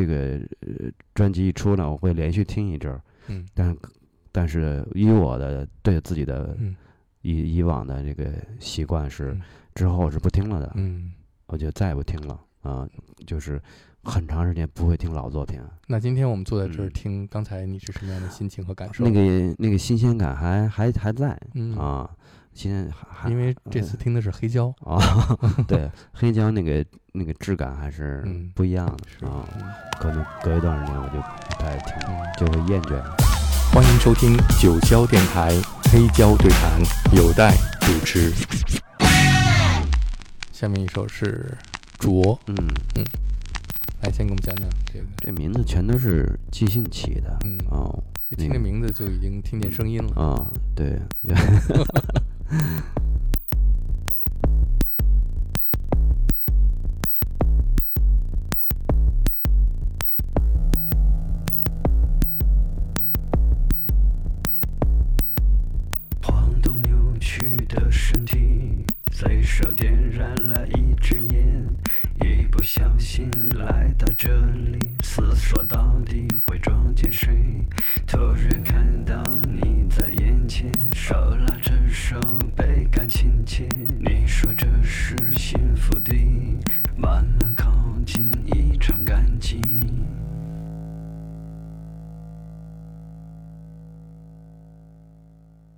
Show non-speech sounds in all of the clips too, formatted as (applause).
这个呃专辑一出呢，我会连续听一阵儿，嗯但但是以我的对自己的嗯以以往的这个习惯是嗯之后是不听了的，嗯。我就再也不听了啊，就是很长时间不会听老作品。那今天我们坐在这儿嗯听，刚才你是什么样的心情和感受？那个那个新鲜感还还还在嗯啊，因为这次听的是黑胶，(laughs) 啊，对黑胶那个那个质感还是嗯不一样的是啊，嗯可能隔一段时间我就不太听，嗯就会厌倦。欢迎收听九霄电台黑胶对谈，有待主持。下面一首是《卓》，嗯嗯，来先给我们讲讲这个。这名字全都是即兴起的，嗯哦，一听这名字就已经听见声音了。啊，对，晃 (laughs) 嗯 (laughs)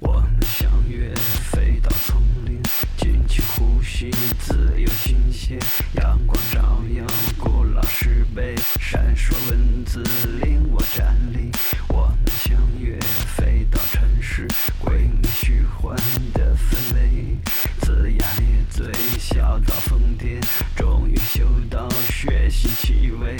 我们相约飞到丛林，尽情呼吸，自由新鲜。阳光照耀古老石碑，闪烁文字令我站立。我们相约飞到城市，鬼迷虚幻的氛围，龇牙咧嘴，笑到疯癫，终于嗅到血腥气味。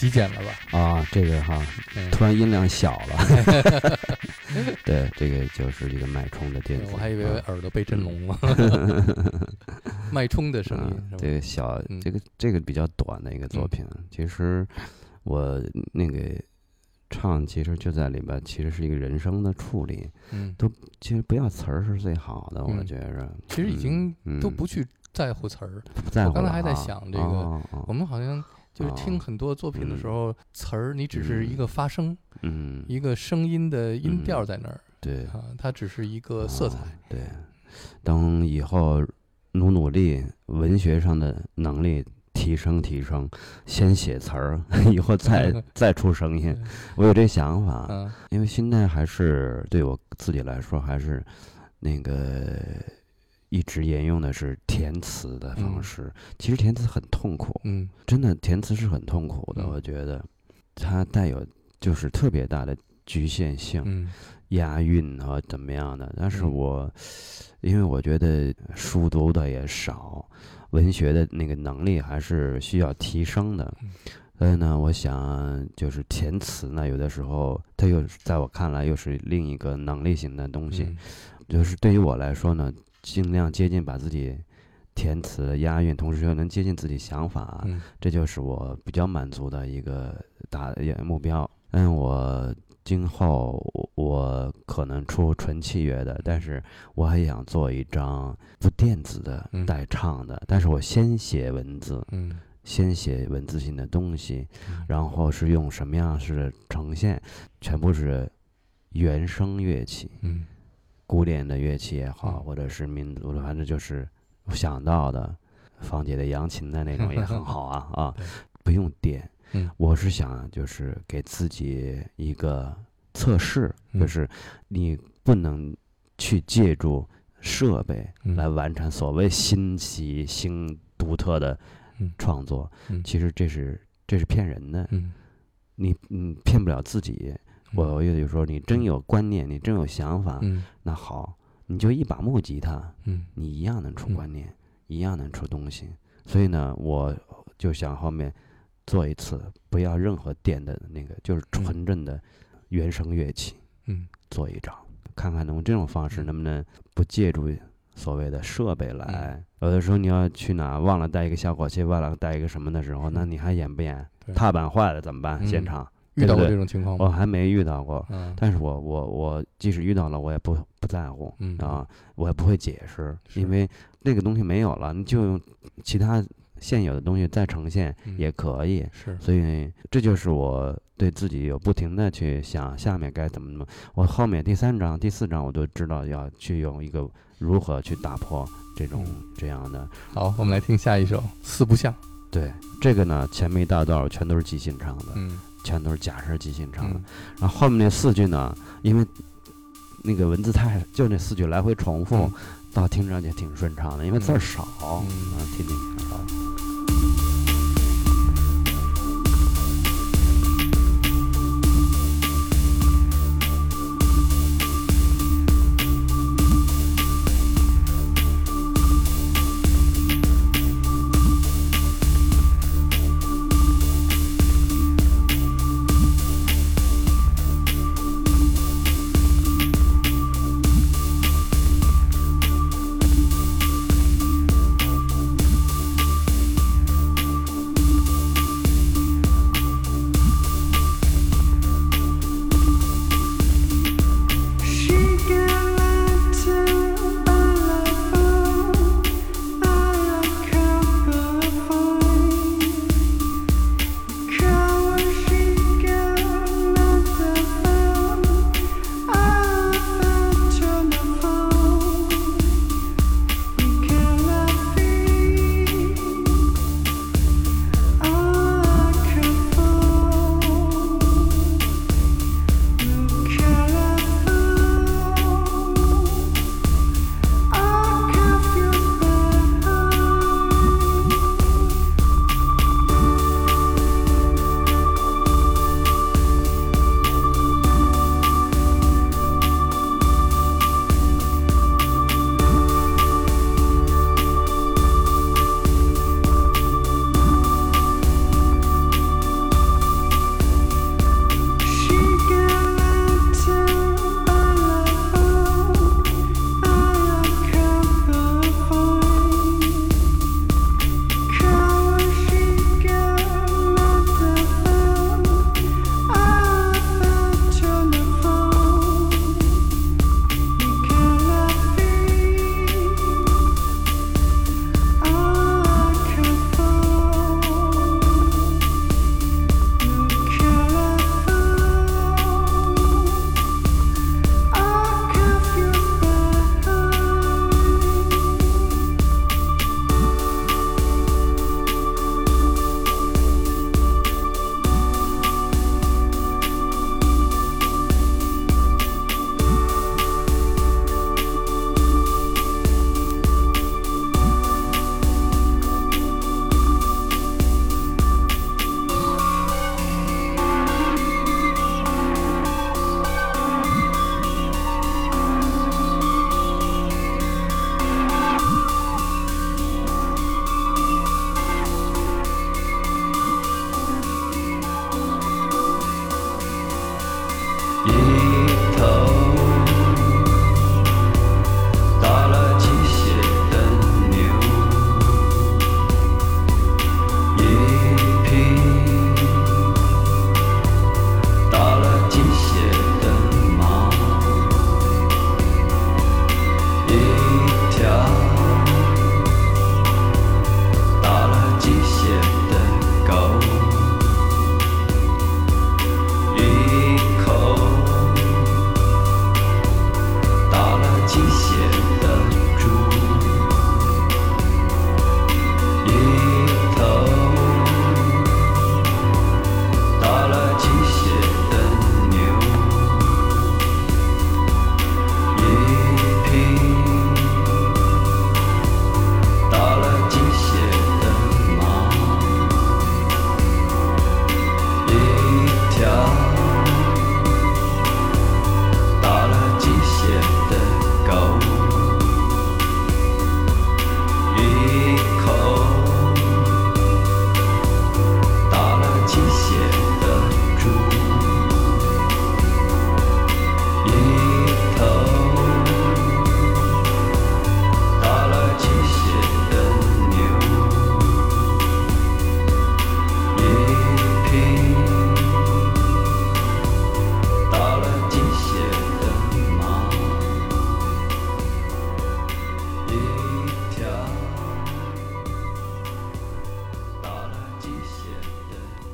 极简了吧？啊，这个哈，嗯，突然音量小了，对，这个就是一个脉冲的电子，我还以为啊耳朵被震聋了。(laughs) 脉冲的声音？这个小，嗯这个这个比较短的一个作品，其实我那个唱其实就在里边，其实是一个人生的处理，嗯，其实不要词儿是最好的，我嗯觉着。其实已经嗯都不去在乎词儿。不在乎了我刚才还在啊想这个我们好像就是听哦很多作品的时嗯。候，词儿你只是一个发声，嗯，一个声音的音调在那儿对，啊，它只是一个色彩哦。对，等以后努努力，文学上的能力提升提升，先写词儿，(laughs) 以后再 (laughs) 再出声音。我有这想法，嗯。因为现在还是对我自己来说，还是那个一直沿用的是填词的方嗯式。其实填词很痛苦，嗯真的填词是很痛苦的。嗯我觉得它带有就是特别大的局限性。嗯押韵和怎么样的，但是嗯我因为我觉得书读的也少，文学的那个能力还是需要提升的嗯。所以呢，我想就是填词呢，有的时候它又在我看来又是另一个能力型的东西。嗯就是对于我来说呢，尽量接近把自己填词押韵，同时又能接近自己想法，嗯。这就是我比较满足的一个大目标。嗯，我今后我可能出纯器乐的，但是我还想做一张不电子的嗯。带唱的，但是我先写文字，嗯。先写文字性的东西，嗯。然后是用什么样式的呈现，全部是原声乐器。嗯古典的乐器也好，嗯。或者是民族的，反正就是想到的，房姐的扬琴的那种也很好啊啊，(laughs) 不用点。嗯。我是想就是给自己一个测试，嗯。就是你不能去借助设备嗯。来完成所谓新奇、新独特的嗯。创作，嗯。其实这是这是骗人的，嗯，你你骗不了自己。我也就说，你真有观念，你真有想法，嗯那好，你就一把木吉他，嗯你一样能出嗯观念，一样能出东西。所以呢，我就想后面做一次，不要任何电的那个，就是纯正的原声乐器，嗯做一张，看看能用这种方式能不能不借助所谓的设备来。有的时候你要去哪忘了带一个效果器，忘了带一个什么的时候，那你还演不演？踏板坏了怎么办？嗯现场遇到过这种情况吗？我还没遇到过。嗯但是我我我即使遇到了，我也不不在乎，嗯啊，我也不会解释，因为那个东西没有了，你就用其他现有的东西再呈现嗯也可以。是所以这就是我对自己有不停的去想下面该怎么怎么。我后面第三章、第四章我都知道要去用一个如何去打破这种嗯这样的。好，我们来听下一首《四不像》。对这个呢，前面一大段全都是即兴唱的，嗯全都是假声即兴唱的。嗯然后后面那四句呢，因为那个文字太就那四句来回重复，嗯倒听着也挺顺畅的，因为字儿少。嗯啊，听听。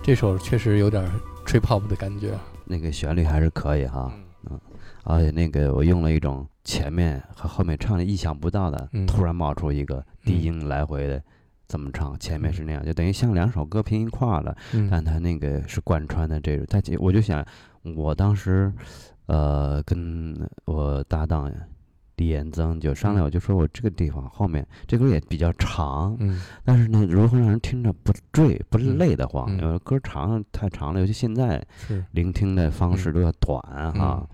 这首确实有点吹 pop 的感觉。那个旋律还是可以哈，嗯而且那个我用了一种前面和后面唱的意想不到的，嗯突然冒出一个低嗯音来回的这么唱，前面是那样，就等于像两首歌拼一块儿了，嗯但他那个是贯穿的这种，他我就想，我当时，呃，跟我搭档李延增就商量，我就说我这个地方后面这歌也比较长，嗯但是呢，如何让人听着不坠不嗯累得慌？嗯有的歌长太长了，尤其现在是聆听的方式嗯都要短哈。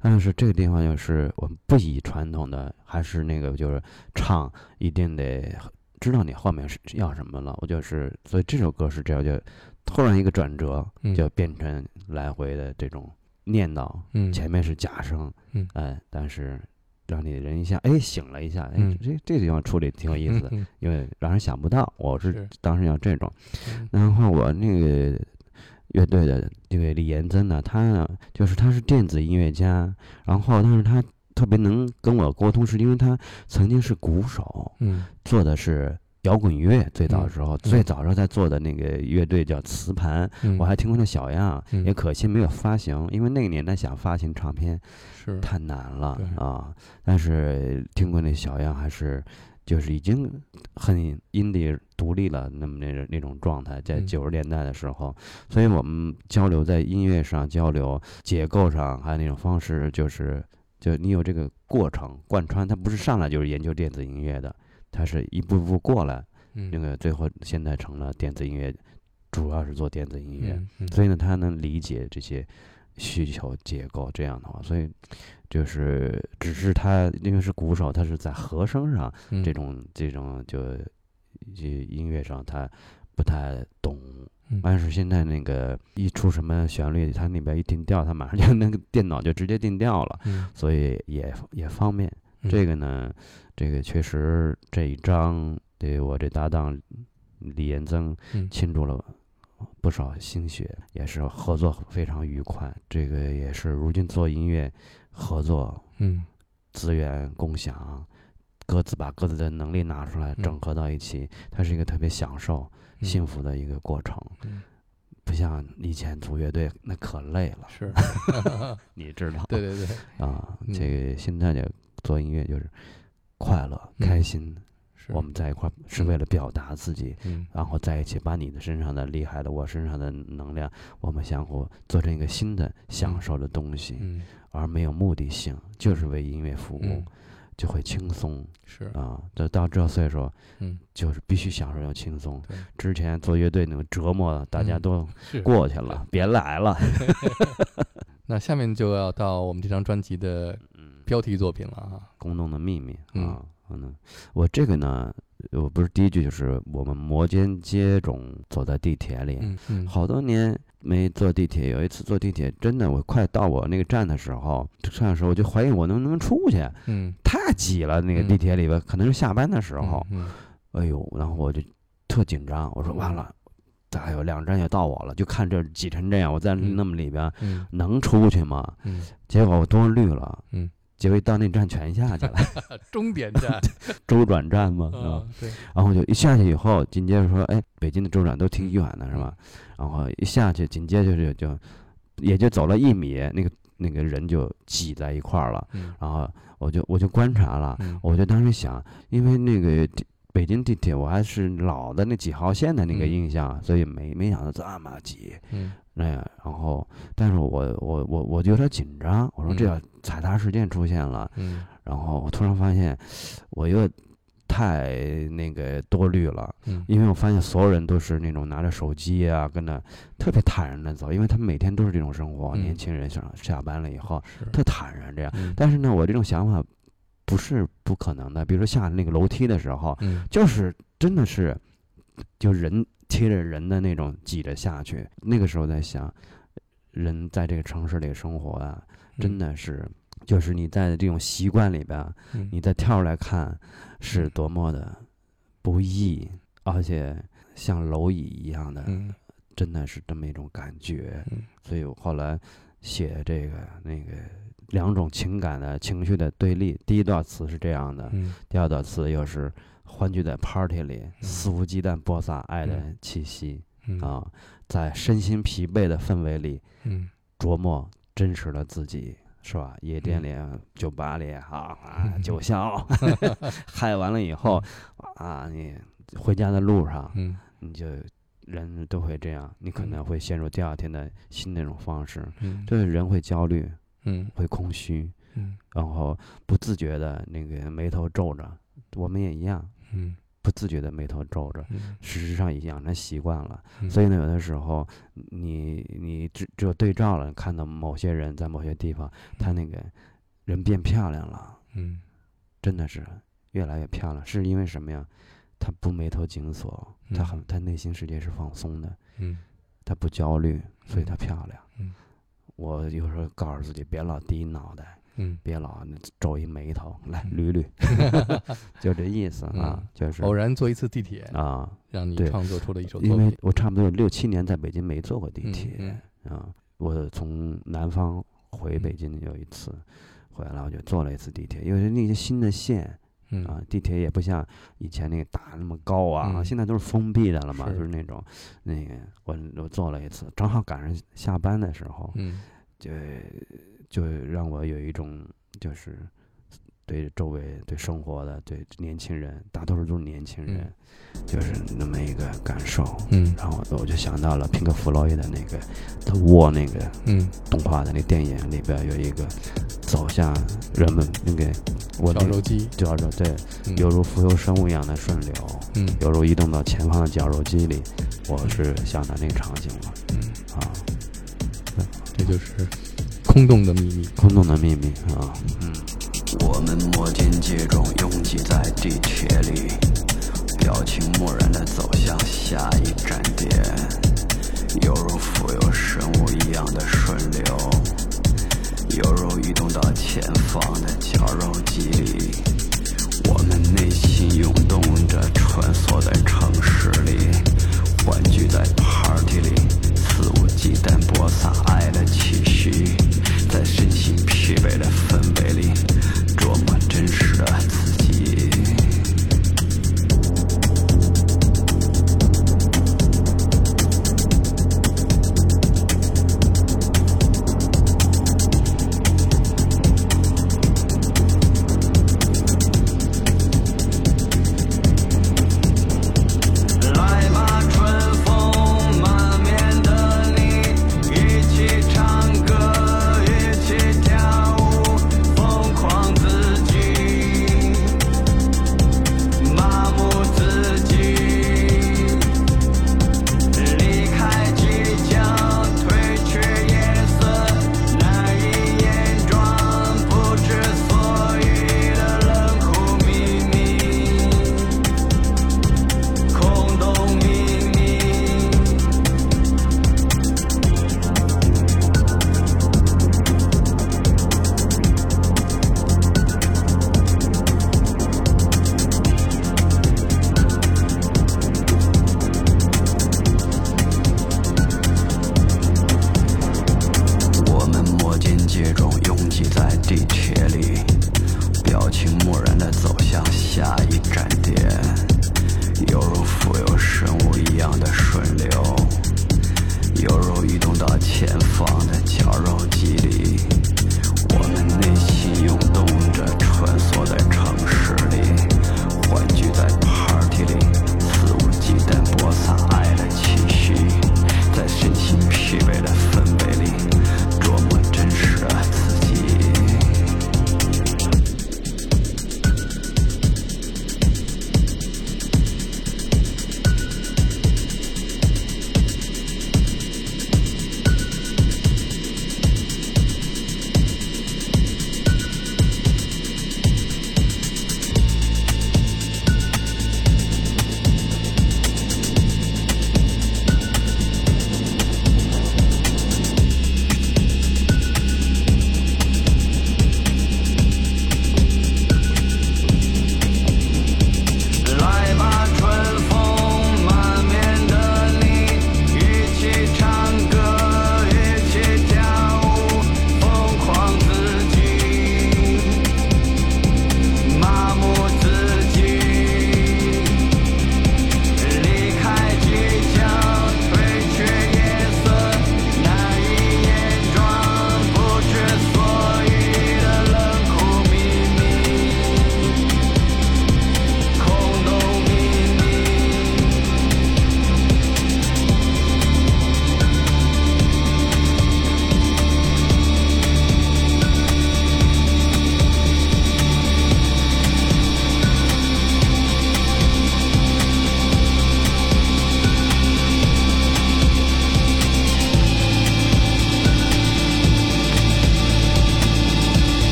但是这个地方就是我们不以传统的，还是那个就是唱一定得知道你后面是要什么了。我就是，所以这首歌是这样，就突然一个转折，嗯就变成来回的这种念叨，嗯前面是假声，嗯哎，但是让你人一下哎醒了一下，哎，嗯。这这地方处理挺有意思的，嗯因为让人想不到，我是是。当时要这种。嗯。然后我那个乐队的这位李延增呢，他呢就是他是电子音乐家，然后但是他特别能跟我沟通，是因为他曾经是鼓手，嗯。做的是摇滚乐，最早的时候，嗯。最早时候在做的那个乐队叫磁盘，嗯，我还听过那小样，嗯。也可惜没有发行，因为那个年代想发行唱片是。太难了啊。但是听过那小样，还是就是已经很 indie 独立了，那么那种那种状态，在嗯。九十年代的时候，所以我们交流在音乐上交流、结构上，还有那种方式，就是就你有这个过程贯穿，它不是上来就是研究电子音乐的，它是一步步过来，嗯那个最后现在成了电子音乐，主要是做电子音乐。嗯嗯所以呢，他能理解这些需求结构，这样的话，所以就是只是他因为是鼓手，他是在和声上嗯这种这种就这音乐上他不太懂嗯。但是现在那个一出什么旋律，他那边一定调，他马上就那个电脑就直接定调了，嗯所以也也方便。嗯这个呢，这个确实这一张对我这搭档李延增嗯倾注了不少心血，也是合作非常愉快。这个也是如今做音乐合作嗯资源共享，各自把各自的能力拿出来嗯整合到一起，它是一个特别享受、嗯幸福的一个过程。嗯不像以前组乐队那可累了，是 (laughs) (laughs) 你知道？对对对，啊，嗯这个现在的做音乐就是快乐、嗯开心，我们在一块儿是为了表达自己，嗯。然后在一起把你的身上的厉害的，我身上的能量，我们相互做成一个新的享受的东西，嗯。而没有目的性，就是为音乐服务，嗯。就会轻松是。啊。就到这岁数，嗯。就是必须享受要轻松。对。之前做乐队那种折磨，大家嗯都过去了，别来了。(laughs) (laughs) 那下面就要到我们这张专辑的嗯，标题作品了啊，宫洞的秘密嗯。啊，嗯，我这个呢，我不是第一句，就是我们摩肩接踵走在地铁里，嗯嗯。好多年没坐地铁，有一次坐地铁，真的我快到我那个站的时候，上的时候我就怀疑我能不能出去，嗯，太挤了，那个嗯地铁里边，可能是下班的时候，嗯，哎呦，然后我就特紧张，我说完了，还有两站就到我了，就看这挤成这样，我在嗯。那么里边嗯。能出去吗？嗯。结果我多虑了，嗯，结果一到那站全下去了，嗯，(laughs) 终点站，(laughs) 周转站嘛，是吧？嗯，对，然后就一下去以后，紧接着说，哎，北京的周转都挺远的，是吧？然后一下去，紧接着就就也就走了一米，那个那个人就挤在一块儿了。嗯然后我就我就观察了，嗯我就当时想，因为那个地北京地铁我还是老的那几号线的那个嗯印象，所以没没想到这么挤。嗯那样，然后，但是我我我我就有点紧张，我说这嗯。要踩踏事件出现了，嗯。然后我突然发现，我又太那个多虑了，嗯。因为我发现所有人都是那种拿着手机啊，跟着特别坦然的走，因为他们每天都是这种生活，嗯。年轻人上下班了以后，特坦然这样。嗯。但是呢，我这种想法不是不可能的，比如说下那个楼梯的时候，嗯。就是真的是就人贴着人的那种挤着下去，那个时候在想，人在这个城市里生活啊，真的是。就是你在这种习惯里边，嗯你再跳出来看，是多么的不易，而且像蝼蚁一样的，嗯真的是这么一种感觉。嗯所以我后来写这个那个两种情感的情绪的对立，第一段词是这样的，嗯第二段词又是欢聚在 party 里，嗯肆无忌惮播撒爱的嗯气息、嗯啊，在身心疲惫的氛围里嗯琢磨真实的自己。是吧？夜店嗯里、酒吧里，啊啊，嗯酒香，(laughs) 嗨完了以后，啊，你回家的路上，嗯你就人都会这样，你可能会陷入第二天的新那种方式。嗯这人会焦虑，嗯。会空虚，嗯。然后不自觉的那个眉头皱着。我们也一样，嗯。不自觉的眉头皱着。嗯。事实上已经养成习惯了，嗯。所以呢，有的时候你你只只有对照了，看到某些人在某些地方，他那个人变漂亮了，嗯。真的是越来越漂亮，是因为什么呀？他不眉头紧锁，他嗯很他内心世界是放松的，嗯。他不焦虑，所以他漂亮。嗯我有时候告诉自己，别老低脑袋，嗯，别老皱一眉头，来嗯捋捋，(laughs) 就这意思啊，就是偶然坐一次地铁，啊，让你对创作出了一首作因为。我差不多有六七年在北京没坐过地嗯铁嗯啊，我从南方回北京有一次，回来我就坐了一次地铁，因为那些新的线嗯。啊，地铁也不像以前那个大那么高啊，嗯。现在都是封闭的了嘛，是。就是那种那个我我坐了一次，正好赶上下班的时候，嗯。就就让我有一种就是对周围对生活的对年轻人，大多数都是年轻人，就是那么一个感受。嗯然后我就想到了平克·弗洛伊的那个他握那个嗯，动画的那电影里边有一个走向人们那个我那个绞肉机，绞肉对，嗯犹如浮游生物一样的顺流，嗯犹如移动到前方的绞肉机里，我是想到那个场景了嗯，啊，这就是空洞的秘密。空洞的秘密啊，嗯。我们摩肩接踵，拥挤在地铁里，表情漠然地走向下一站点，犹如浮游生物一样的顺流，犹如移动到前方的绞肉机里。我们内心涌动着，穿梭在城市里，欢聚在 party 里，肆无忌惮播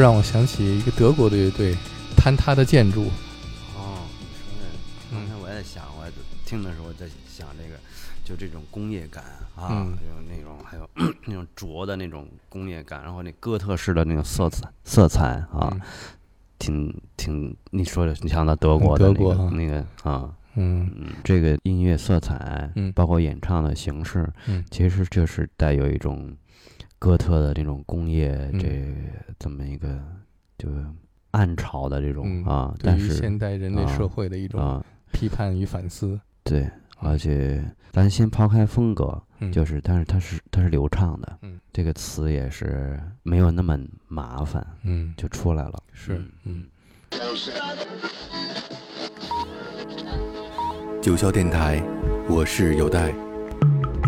让我想起一个德国的乐队，坍塌的建筑。哦，你说的，刚才我也在想，我也听的时候在想这个，就这种工业感啊，嗯。就那种还有那种浊 (clears throat) 的那种工业感，然后那哥特式的那种色彩色彩啊，嗯。挺挺你说的，你想到德国的那个德国啊。那个啊，嗯。嗯，这个音乐色彩，嗯。包括演唱的形式，嗯。其实就是带有一种哥特的这种工业嗯这这么一个就暗潮的这种嗯啊，对于但是现代人类啊社会的一种啊，批判与反思。对，而且咱先抛开风格，嗯，就是但是它是它是流畅的，嗯，这个词也是没有那么麻烦，嗯，就出来了，是嗯。九霄电台，我是有代。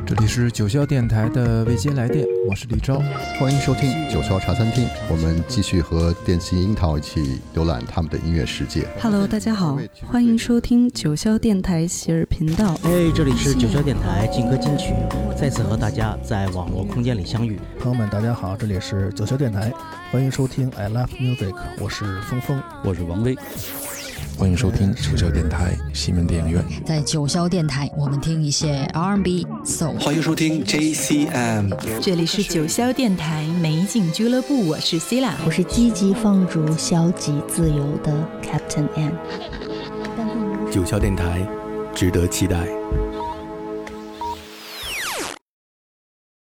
这里是九霄电台的未接来电，我是李昭。欢迎收听九霄茶餐厅，我们继续和电信樱桃一起浏览他们的音乐世界。Hello，大家好，欢迎收听九霄电台喜儿频道。哎，这里是九霄电台劲歌金曲，再次和大家在网络空间里相遇。朋友们，大家好，这里是九霄电台，欢迎收听 I Love Music，我是峰峰。我是王威，欢迎收听九霄电台西门电影院。在九霄电台，我们听一些 R&B、Soul。欢迎收听 JCM，这里是九霄电台美景俱乐部，我是 C 啦，我是积极放逐、消极自由的 Captain M。九霄电台，值得期待。